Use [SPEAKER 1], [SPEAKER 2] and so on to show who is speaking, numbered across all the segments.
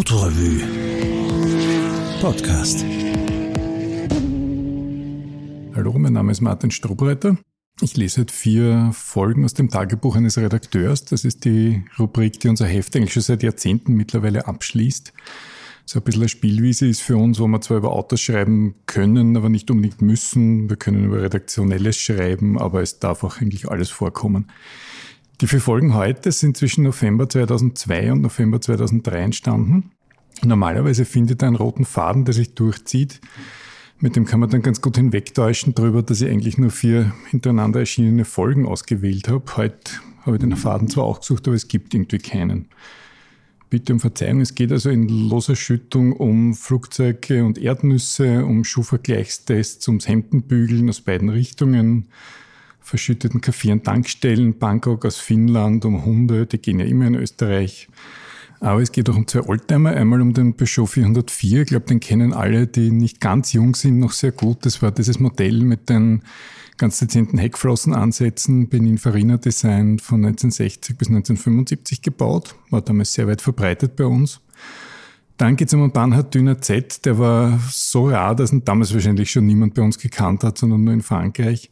[SPEAKER 1] Autorevue Podcast.
[SPEAKER 2] Hallo, mein Name ist Martin Strobreiter. Ich lese heute vier Folgen aus dem Tagebuch eines Redakteurs. Das ist die Rubrik, die unser Heft eigentlich schon seit Jahrzehnten mittlerweile abschließt. So ein bisschen eine Spielwiese ist für uns, wo wir zwar über Autos schreiben können, aber nicht unbedingt müssen. Wir können über Redaktionelles schreiben, aber es darf auch eigentlich alles vorkommen. Die vier Folgen heute sind zwischen November 2002 und November 2003 entstanden. Normalerweise findet er einen roten Faden, der sich durchzieht. Mit dem kann man dann ganz gut hinwegtäuschen darüber, dass ich eigentlich nur vier hintereinander erschienene Folgen ausgewählt habe. Heute habe ich den Faden zwar auch gesucht, aber es gibt irgendwie keinen. Bitte um Verzeihung, es geht also in loser Schüttung um Flugzeuge und Erdnüsse, um Schuhvergleichstests, ums Hemdenbügeln aus beiden Richtungen, verschütteten Kaffee- und Tankstellen, Bangkok aus Finnland, um Hunde, die gehen ja immer in Österreich. Aber es geht auch um zwei Oldtimer. Einmal um den Peugeot 404. Ich glaube, den kennen alle, die nicht ganz jung sind, noch sehr gut. Das war dieses Modell mit den ganz dezenten Heckflossenansätzen, Benin-Farina Design von 1960 bis 1975 gebaut. War damals sehr weit verbreitet bei uns. Dann geht es um einen Banhard Dünner Z. Der war so rar, dass ihn damals wahrscheinlich schon niemand bei uns gekannt hat, sondern nur in Frankreich.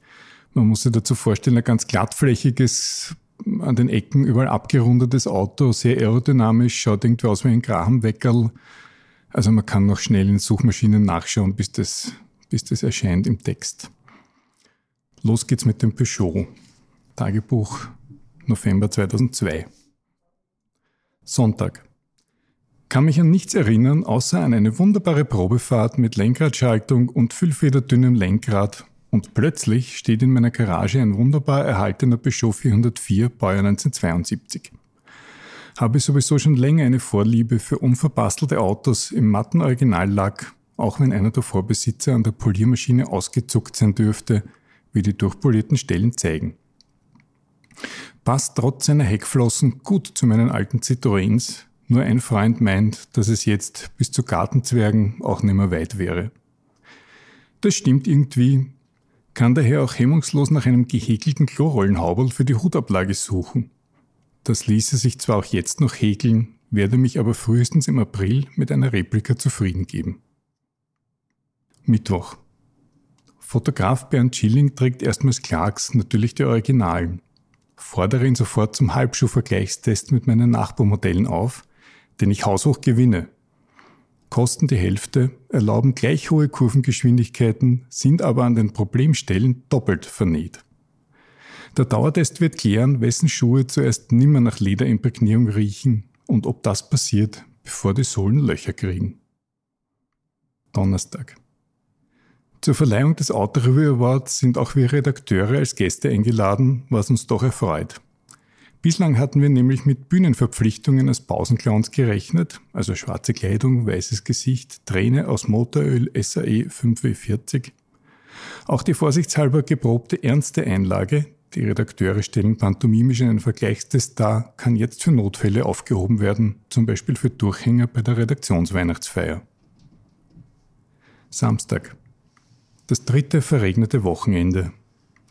[SPEAKER 2] Man muss sich dazu vorstellen, ein ganz glattflächiges, an den Ecken überall abgerundetes Auto, sehr aerodynamisch, schaut irgendwie aus wie ein Grahamweckerl. Also man kann noch schnell in Suchmaschinen nachschauen, bis das, bis das erscheint im Text. Los geht's mit dem Peugeot. Tagebuch November 2002. Sonntag. Kann mich an nichts erinnern, außer an eine wunderbare Probefahrt mit Lenkradschaltung und füllfederdünnem Lenkrad und plötzlich steht in meiner Garage ein wunderbar erhaltener Peugeot 404 Baujahr 1972. Habe sowieso schon länger eine Vorliebe für unverbastelte Autos im matten Originallack, auch wenn einer der Vorbesitzer an der Poliermaschine ausgezuckt sein dürfte, wie die durchpolierten Stellen zeigen. Passt trotz seiner Heckflossen gut zu meinen alten Citroëns, nur ein Freund meint, dass es jetzt bis zu Gartenzwergen auch nicht mehr weit wäre. Das stimmt irgendwie, kann daher auch hemmungslos nach einem gehäkelten Chlorollenhauberl für die Hutablage suchen. Das ließe sich zwar auch jetzt noch häkeln, werde mich aber frühestens im April mit einer Replika zufrieden geben. Mittwoch. Fotograf Bernd Schilling trägt erstmals Clarks, natürlich die Originalen. Fordere ihn sofort zum Halbschuhvergleichstest mit meinen Nachbarmodellen auf, den ich haushoch gewinne kosten die Hälfte, erlauben gleich hohe Kurvengeschwindigkeiten, sind aber an den Problemstellen doppelt vernäht. Der Dauertest wird klären, wessen Schuhe zuerst nimmer nach Lederimprägnierung riechen und ob das passiert, bevor die Sohlen Löcher kriegen. Donnerstag. Zur Verleihung des Autoreview Awards sind auch wir Redakteure als Gäste eingeladen, was uns doch erfreut. Bislang hatten wir nämlich mit Bühnenverpflichtungen als Pausenclowns gerechnet, also schwarze Kleidung, weißes Gesicht, Träne aus Motoröl SAE 5W40. Auch die vorsichtshalber geprobte ernste Einlage, die Redakteure stellen pantomimisch einen Vergleichstest dar, kann jetzt für Notfälle aufgehoben werden, zum Beispiel für Durchhänger bei der Redaktionsweihnachtsfeier. Samstag. Das dritte verregnete Wochenende.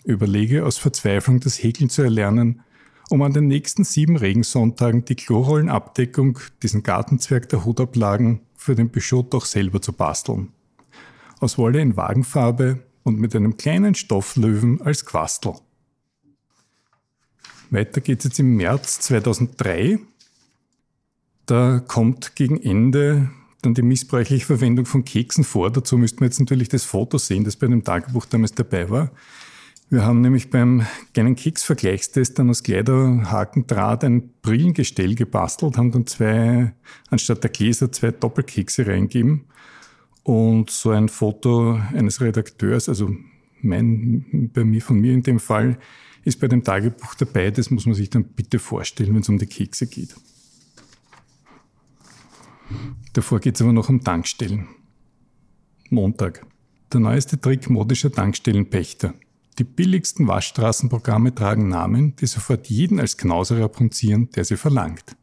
[SPEAKER 2] Überlege aus Verzweiflung das Häkeln zu erlernen, um an den nächsten sieben Regensonntagen die Chlorrollenabdeckung, diesen Gartenzwerg der Hutablagen, für den Peugeot doch selber zu basteln. Aus Wolle in Wagenfarbe und mit einem kleinen Stofflöwen als Quastel. Weiter geht's jetzt im März 2003. Da kommt gegen Ende dann die missbräuchliche Verwendung von Keksen vor. Dazu müsste man jetzt natürlich das Foto sehen, das bei dem Tagebuch damals dabei war. Wir haben nämlich beim kleinen Keksvergleichstest dann aus Kleiderhakendraht ein Brillengestell gebastelt, haben dann zwei, anstatt der Gläser, zwei Doppelkekse reingegeben. Und so ein Foto eines Redakteurs, also mein, bei mir, von mir in dem Fall, ist bei dem Tagebuch dabei. Das muss man sich dann bitte vorstellen, wenn es um die Kekse geht. Davor geht es aber noch um Tankstellen. Montag. Der neueste Trick modischer Tankstellenpächter. Die billigsten Waschstraßenprogramme tragen Namen, die sofort jeden als Knauser rapunzieren, der sie verlangt.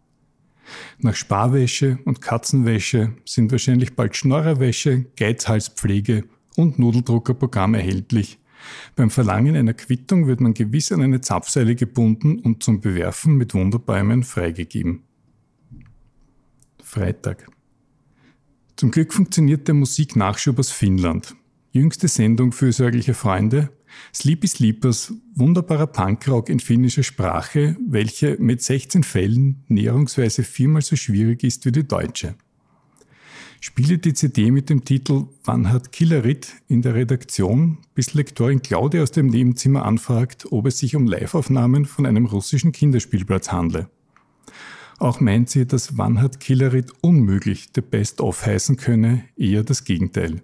[SPEAKER 2] Nach Sparwäsche und Katzenwäsche sind wahrscheinlich bald Schnorrerwäsche, Geizhalspflege und Nudeldruckerprogramm erhältlich. Beim Verlangen einer Quittung wird man gewiss an eine Zapfseile gebunden und zum Bewerfen mit Wunderbäumen freigegeben. Freitag. Zum Glück funktioniert der Musiknachschub aus Finnland. Jüngste Sendung fürsorgliche Freunde. Sleepy Sleepers, wunderbarer Punkrock in finnischer Sprache, welche mit 16 Fällen näherungsweise viermal so schwierig ist wie die deutsche. Spiele die CD mit dem Titel Wann hat Killerit in der Redaktion, bis Lektorin Claudia aus dem Nebenzimmer anfragt, ob es sich um Liveaufnahmen von einem russischen Kinderspielplatz handle. Auch meint sie, dass Wann hat Killerit unmöglich der Best-of heißen könne, eher das Gegenteil.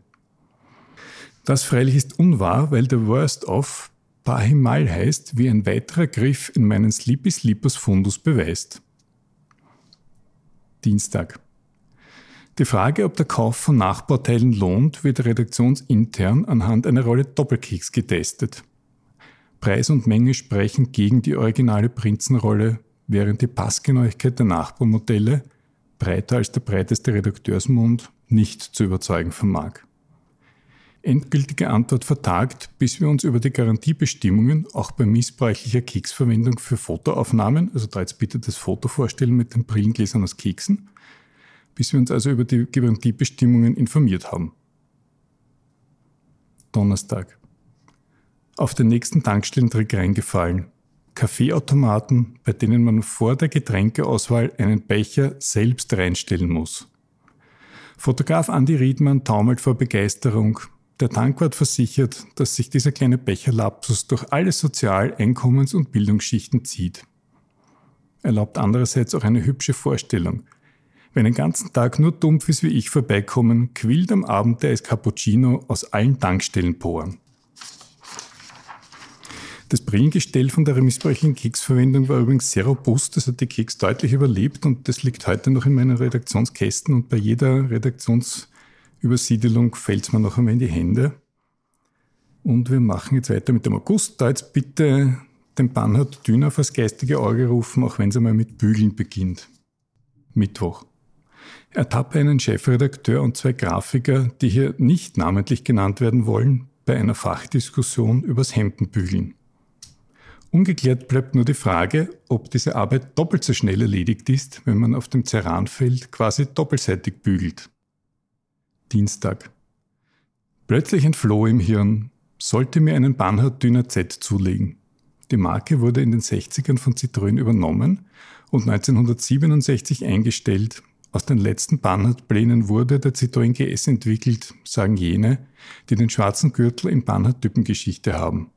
[SPEAKER 2] Das freilich ist unwahr, weil der Worst-of Pahimal heißt, wie ein weiterer Griff in meinen Sleepy Sleepers Fundus beweist. Dienstag. Die Frage, ob der Kauf von Nachbauteilen lohnt, wird redaktionsintern anhand einer Rolle Doppelkeks getestet. Preis und Menge sprechen gegen die originale Prinzenrolle, während die Passgenauigkeit der Nachbaumodelle, breiter als der breiteste Redakteursmund, nicht zu überzeugen vermag. Endgültige Antwort vertagt, bis wir uns über die Garantiebestimmungen auch bei missbräuchlicher Keksverwendung für Fotoaufnahmen, also da jetzt bitte das Foto vorstellen mit den Brillengläsern aus Keksen, bis wir uns also über die Garantiebestimmungen informiert haben. Donnerstag. Auf den nächsten Tankstellentrick reingefallen. Kaffeeautomaten, bei denen man vor der Getränkeauswahl einen Becher selbst reinstellen muss. Fotograf Andy Riedmann taumelt vor Begeisterung. Der Tankwart versichert, dass sich dieser kleine Becherlapsus durch alle Sozial-, Einkommens- und Bildungsschichten zieht. Erlaubt andererseits auch eine hübsche Vorstellung – wenn den ganzen Tag nur Dumpfes wie ich vorbeikommen, quillt am Abend der Cappuccino aus allen Tankstellenporen. Das Brillengestell von der missbräuchlichen Keksverwendung war übrigens sehr robust, das hat die Keks deutlich überlebt und das liegt heute noch in meinen Redaktionskästen und bei jeder Redaktionsübersiedelung fällt es mir noch einmal in die Hände. Und wir machen jetzt weiter mit dem August. Da jetzt bitte den Bannhard Düner fürs geistige Auge rufen, auch wenn es einmal mit Bügeln beginnt. Mittwoch. Ertappe einen Chefredakteur und zwei Grafiker, die hier nicht namentlich genannt werden wollen, bei einer Fachdiskussion übers Hemdenbügeln. Ungeklärt bleibt nur die Frage, ob diese Arbeit doppelt so schnell erledigt ist, wenn man auf dem Ceranfeld quasi doppelseitig bügelt. Dienstag. Plötzlich ein Floh im Hirn. Sollte mir einen Banhard Dünner Z zulegen. Die Marke wurde in den 60ern von Citroën übernommen und 1967 eingestellt aus den letzten Banhard-Plänen wurde der Citroën GS entwickelt, sagen jene, die den schwarzen Gürtel in Banhard-Typengeschichte haben.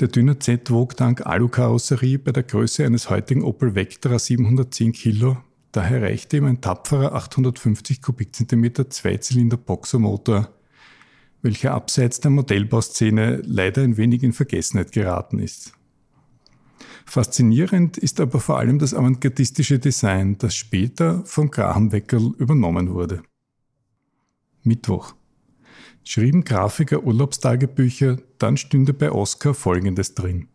[SPEAKER 2] Der dünne Z wog dank Alukarosserie bei der Größe eines heutigen Opel Vectra 710 Kilo, daher reichte ihm ein tapferer 850 Kubikzentimeter Zweizylinder Boxermotor, welcher abseits der Modellbauszene leider ein wenig in Vergessenheit geraten ist. Faszinierend ist aber vor allem das avantgardistische Design, das später vom Graham Weckerl übernommen wurde. Mittwoch. Schrieben Grafiker Urlaubstagebücher, dann stünde bei Oscar Folgendes drin.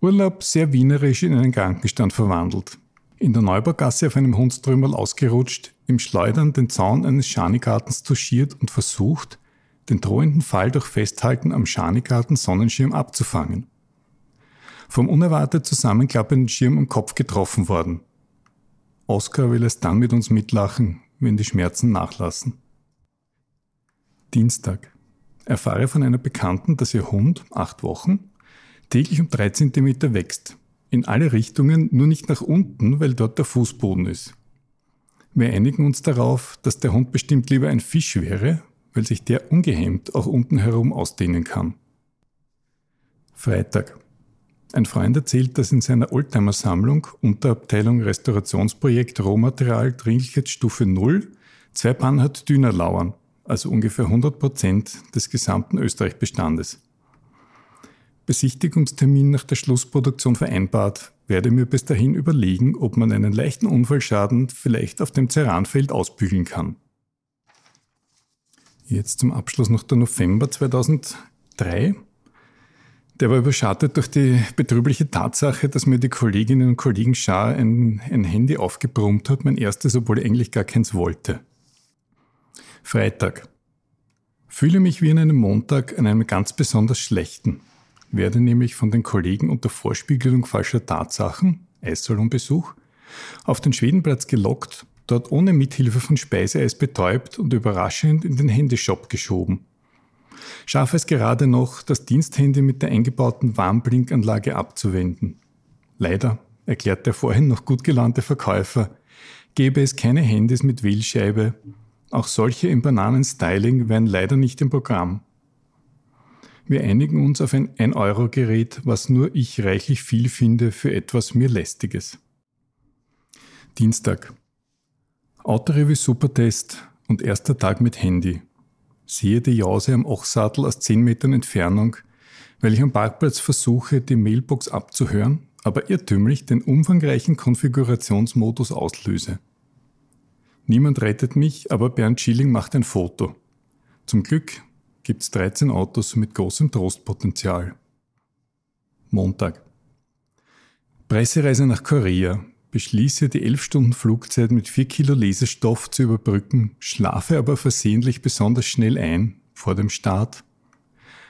[SPEAKER 2] Urlaub sehr wienerisch in einen Krankenstand verwandelt. In der Neubaugasse auf einem Hundstrümmerl ausgerutscht, im Schleudern den Zaun eines Schanigartens touchiert und versucht, den drohenden Fall durch Festhalten am Schanigarten Sonnenschirm abzufangen vom unerwartet zusammenklappenden Schirm am Kopf getroffen worden. Oskar will es dann mit uns mitlachen, wenn die Schmerzen nachlassen. Dienstag. Erfahre von einer Bekannten, dass ihr Hund, acht Wochen, täglich um drei Zentimeter wächst. In alle Richtungen, nur nicht nach unten, weil dort der Fußboden ist. Wir einigen uns darauf, dass der Hund bestimmt lieber ein Fisch wäre, weil sich der ungehemmt auch unten herum ausdehnen kann. Freitag. Ein Freund erzählt, dass in seiner Oldtimer-Sammlung Unterabteilung Restaurationsprojekt Rohmaterial Dringlichkeitsstufe 0 zwei Panhard Düner lauern, also ungefähr 100 Prozent des gesamten Österreich-Bestandes. Besichtigungstermin nach der Schlussproduktion vereinbart, werde mir bis dahin überlegen, ob man einen leichten Unfallschaden vielleicht auf dem Ceranfeld ausbügeln kann. Jetzt zum Abschluss noch der November 2003. Der war überschattet durch die betrübliche Tatsache, dass mir die Kolleginnen und Kollegen Schar ein, ein Handy aufgebrummt hat, mein erstes, obwohl ich eigentlich gar keins wollte. Freitag. Fühle mich wie an einem Montag an einem ganz besonders schlechten. Werde nämlich von den Kollegen unter Vorspiegelung falscher Tatsachen, Eissalonbesuch, auf den Schwedenplatz gelockt, dort ohne Mithilfe von Speiseeis betäubt und überraschend in den Handyshop geschoben. Schaffe es gerade noch, das Diensthandy mit der eingebauten Warnblinkanlage abzuwenden. Leider, erklärt der vorhin noch gut gelaunte Verkäufer, gäbe es keine Handys mit Wählscheibe. Auch solche im Bananenstyling wären leider nicht im Programm. Wir einigen uns auf ein 1-Euro-Gerät, was nur ich reichlich viel finde für etwas mir Lästiges. Dienstag. Autorevue Supertest und erster Tag mit Handy. Sehe die Jause am Ochsattel aus 10 Metern Entfernung, weil ich am Parkplatz versuche, die Mailbox abzuhören, aber irrtümlich den umfangreichen Konfigurationsmodus auslöse. Niemand rettet mich, aber Bernd Schilling macht ein Foto. Zum Glück gibt es 13 Autos mit großem Trostpotenzial. Montag. Pressereise nach Korea. Beschließe, die 11 Stunden Flugzeit mit 4 Kilo Lesestoff zu überbrücken, schlafe aber versehentlich besonders schnell ein vor dem Start.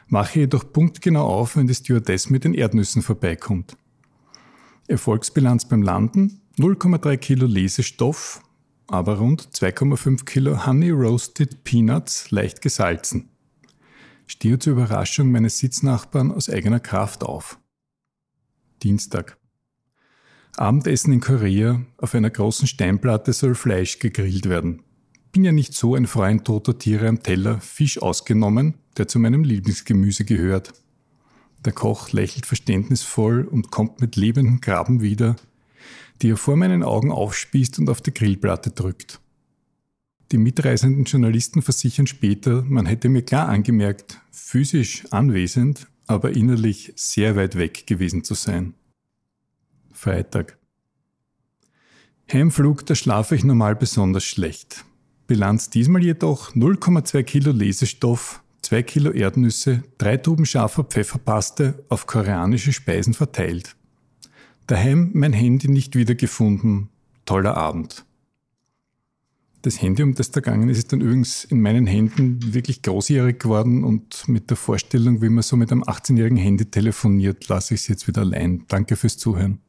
[SPEAKER 2] Mache jedoch punktgenau auf, wenn die Stewardess mit den Erdnüssen vorbeikommt. Erfolgsbilanz beim Landen 0,3 Kilo Lesestoff, aber rund 2,5 Kilo Honey Roasted Peanuts leicht gesalzen stehe zur Überraschung meines Sitznachbarn aus eigener Kraft auf. Dienstag. Abendessen in Korea. Auf einer großen Steinplatte soll Fleisch gegrillt werden. Bin ja nicht so ein Freund toter Tiere am Teller, Fisch ausgenommen, der zu meinem Lieblingsgemüse gehört. Der Koch lächelt verständnisvoll und kommt mit lebenden Graben wieder, die er vor meinen Augen aufspießt und auf die Grillplatte drückt. Die mitreisenden Journalisten versichern später, man hätte mir klar angemerkt, physisch anwesend, aber innerlich sehr weit weg gewesen zu sein. Freitag. Heimflug, da schlafe ich normal besonders schlecht. Bilanz diesmal jedoch 0,2 Kilo Lesestoff, 2 Kilo Erdnüsse, 3 Tuben scharfer Pfefferpaste auf koreanische Speisen verteilt. Daheim mein Handy nicht wiedergefunden. Toller Abend. Das Handy, um das da gegangen ist, ist dann übrigens in meinen Händen wirklich großjährig geworden und mit der Vorstellung, wie man so mit einem 18-jährigen Handy telefoniert, lasse ich es jetzt wieder allein. Danke fürs Zuhören.